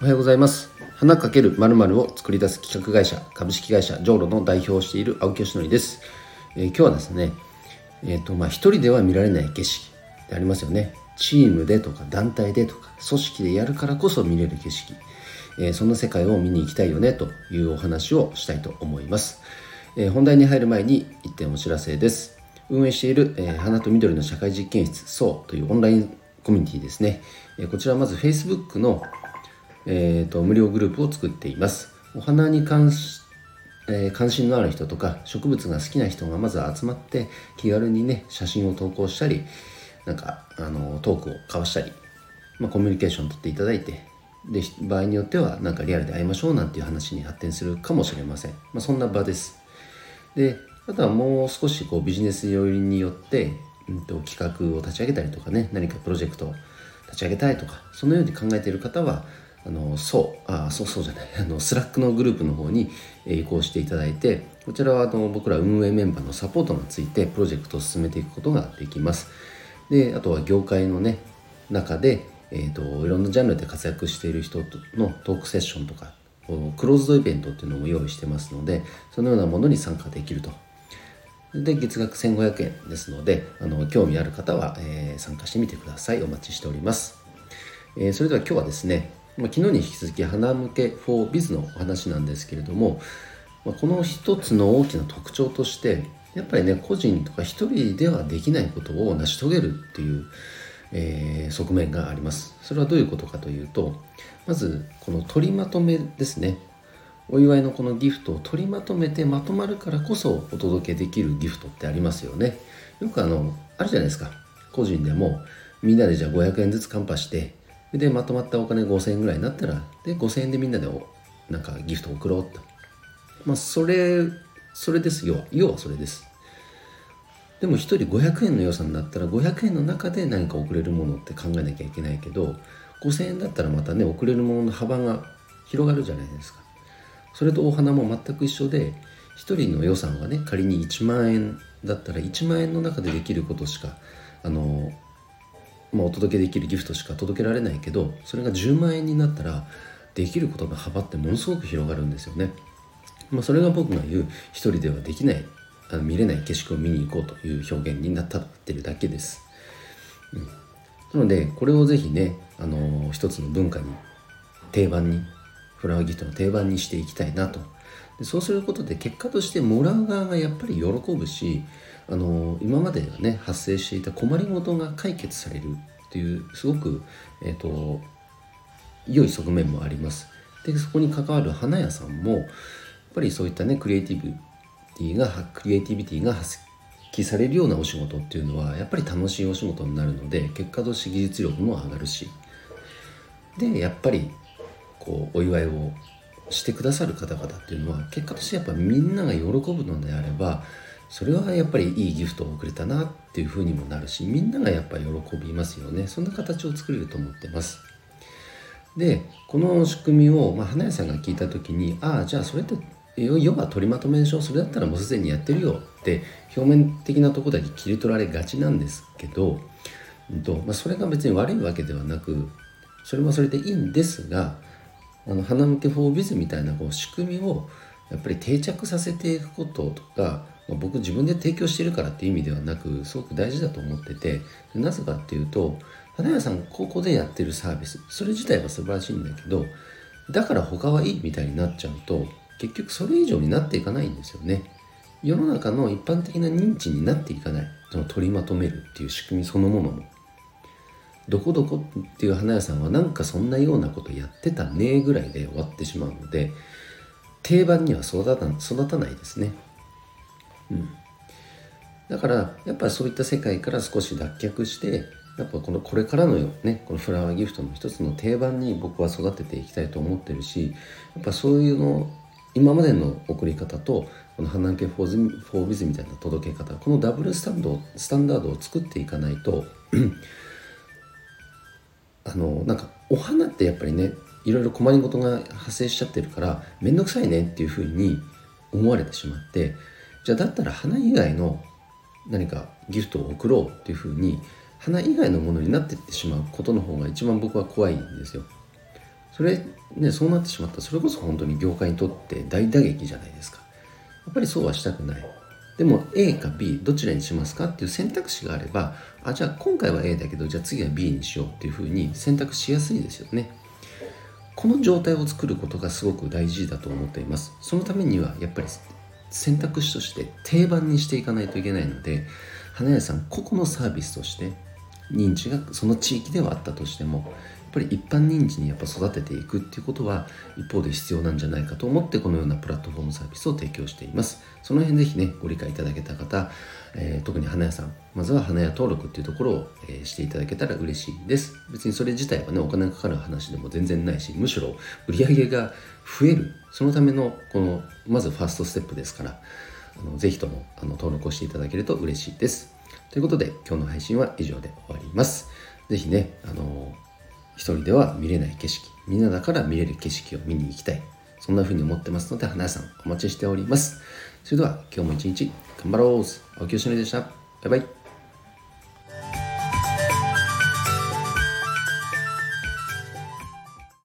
おはようございます。花かけるまるを作り出す企画会社株式会社ジョーロの代表をしている青木よしのりです、えー、今日はですねえっ、ー、とまあ一人では見られない景色でありますよね。チームでとか団体でとか組織でやるからこそ見れる景色、えー、そんな世界を見に行きたいよねというお話をしたいと思います、え本題に入る前に一点お知らせです。運営している、え花と緑の社会実験室 SO というオンラインコミュニティですね、えこちらまず Facebook のえーと、無料グループを作っています。お花に関し、えー、関心のある人とか植物が好きな人がまず集まって気軽にね写真を投稿したりなんかあのトークを交わしたり、まあ、コミュニケーションを取っていただいてで場合によってはなんかリアルで会いましょうなんていう話に発展するかもしれません、まあ、そんな場ですであとはもう少しこうビジネス寄りによって、うんと、企画を立ち上げたりとかね何かプロジェクトを立ち上げたいとかそのように考えている方はあのそうあそうそうじゃない。あの Slack のグループの方に移行していただいてこちらはあの僕ら運営メンバーのサポートがついてプロジェクトを進めていくことができます。であとは業界のね中で、えーと、いろんなジャンルで活躍している人のトークセッションとかクローズドイベントっていうのも用意してますのでそのようなものに参加できると。で月額1500円ですのであの興味ある方は、えー、参加してみてください。お待ちしております、えー、それでは今日はですねまあ、昨日に引き続き花向け for biz のお話なんですけれども、まあ、この一つの大きな特徴としてやっぱりね個人とか一人ではできないことを成し遂げるっていう、えー、側面があります。それはどういうことかというとまずこの取りまとめですね。お祝いのこのギフトを取りまとめてまとまるからこそお届けできるギフトってありますよね。よくあのあるじゃないですか。個人でもみんなでじゃあ500円ずつカンパしてでまとまったお金5000円ぐらいになったらで5000円でみんなでなんかギフト送ろうと。まあそれそれです。要は要はそれです。でも1人500円の予算だったら500円の中で何か送れるものって考えなきゃいけないけど5000円だったらまたね送れるものの幅が広がるじゃないですか。それとお花も全く一緒で1人の予算がね仮に1万円だったら1万円の中でできることしかあのまあ、お届けできるギフトしか届けられないけどそれが10万円になったらできることの幅ってものすごく広がるんですよね。まあ、それが僕が言う一人ではできないあの見れない景色を見に行こうという表現になったってるだけです。うん、なのでこれをぜひね、あのー、一つの文化に定番にフラワーギフトの定番にしていきたいなとでそうすることで結果としてもらう側がやっぱり喜ぶしあの今までね発生していた困りごとが解決されるっていうすごく、えーと、良い側面もあります。でそこに関わる花屋さんもやっぱりそういったねクリエイティビティがクリエイティビティが発揮されるようなお仕事っていうのはやっぱり楽しいお仕事になるので結果として技術力も上がるしでやっぱりこうお祝いをしてくださる方々っていうのは結果としてやっぱみんなが喜ぶのであればそれはやっぱりいいギフトをくれたなっていうふうにもなるしみんながやっぱり喜びますよね。そんな形を作れると思ってます。でこの仕組みを、まあ、花屋さんが聞いた時にああじゃあそれって要は取りまとめでしょそれだったらもうすでにやってるよって表面的なとこだけ切り取られがちなんですけど、うんとまあ、それが別に悪いわけではなくそれはそれでいいんですがあの花向けフォービズみたいなこう仕組みをやっぱり定着させていくこととかまあ、僕自分で提供してるからっていう意味ではなくすごく大事だと思っててなぜかっていうと花屋さんここでやってるサービスそれ自体は素晴らしいんだけどだから他はいいみたいになっちゃうと結局それ以上になっていかないんですよね。世の中の一般的な認知になっていかない。その取りまとめるっていう仕組みそのものも。どこどこっていう花屋さんはなんかそんなようなことやってたねぐらいで終わってしまうので定番には育た育たないですね。うん、だからやっぱりそういった世界から少し脱却してやっぱこのこれからのよねこのフラワーギフトの一つの定番に僕は育てていきたいと思ってるしやっぱそういうの今までの送り方とこの花向けフォーズフォービズみたいな届け方このダブルスタンドスタンダードを作っていかないと あのなんかお花ってやっぱりねいろいろ困りごとが発生しちゃってるから面倒くさいねっていうふうに思われてしまってじゃあだったら花以外の何かギフトを贈ろうっていうふうに花以外のものになっていってしまうことの方が一番僕は怖いんですよ。それねそうなってしまった。らそれこそ本当に業界にとって大打撃じゃないですか。やっぱりそうはしたくない。でも A か B どちらにしますかっていう選択肢があればあじゃあ今回は A だけどじゃあ次は B にしようっていうふうに選択しやすいですよね。この状態を作ることがすごく大事だと思っています。そのためにはやっぱり選択肢として定番にしていかないといけないので花屋さん個々のサービスとして認知がその地域ではあったとしてもやっぱり一般認知にやっぱ育てていくっていうことは一方で必要なんじゃないかと思ってこのようなプラットフォームサービスを提供しています。その辺ぜひねご理解いただけた方、えー、特に花屋さんまずは花屋登録っていうところを、えー、していただけたら嬉しいです。別にそれ自体はねお金がかかる話でも全然ないしむしろ売り上げが増える。そのためのこのまずファーストステップですからあのぜひともあの登録をしていただけると嬉しいです。ということで今日の配信は以上で終わります。ぜひね、あの一人では見れない景色みんなだから見れる景色を見に行きたい。そんな風に思ってますので花屋さんお待ちしております。それでは今日も一日頑張ろう。青木よしのりでした。バイバイ。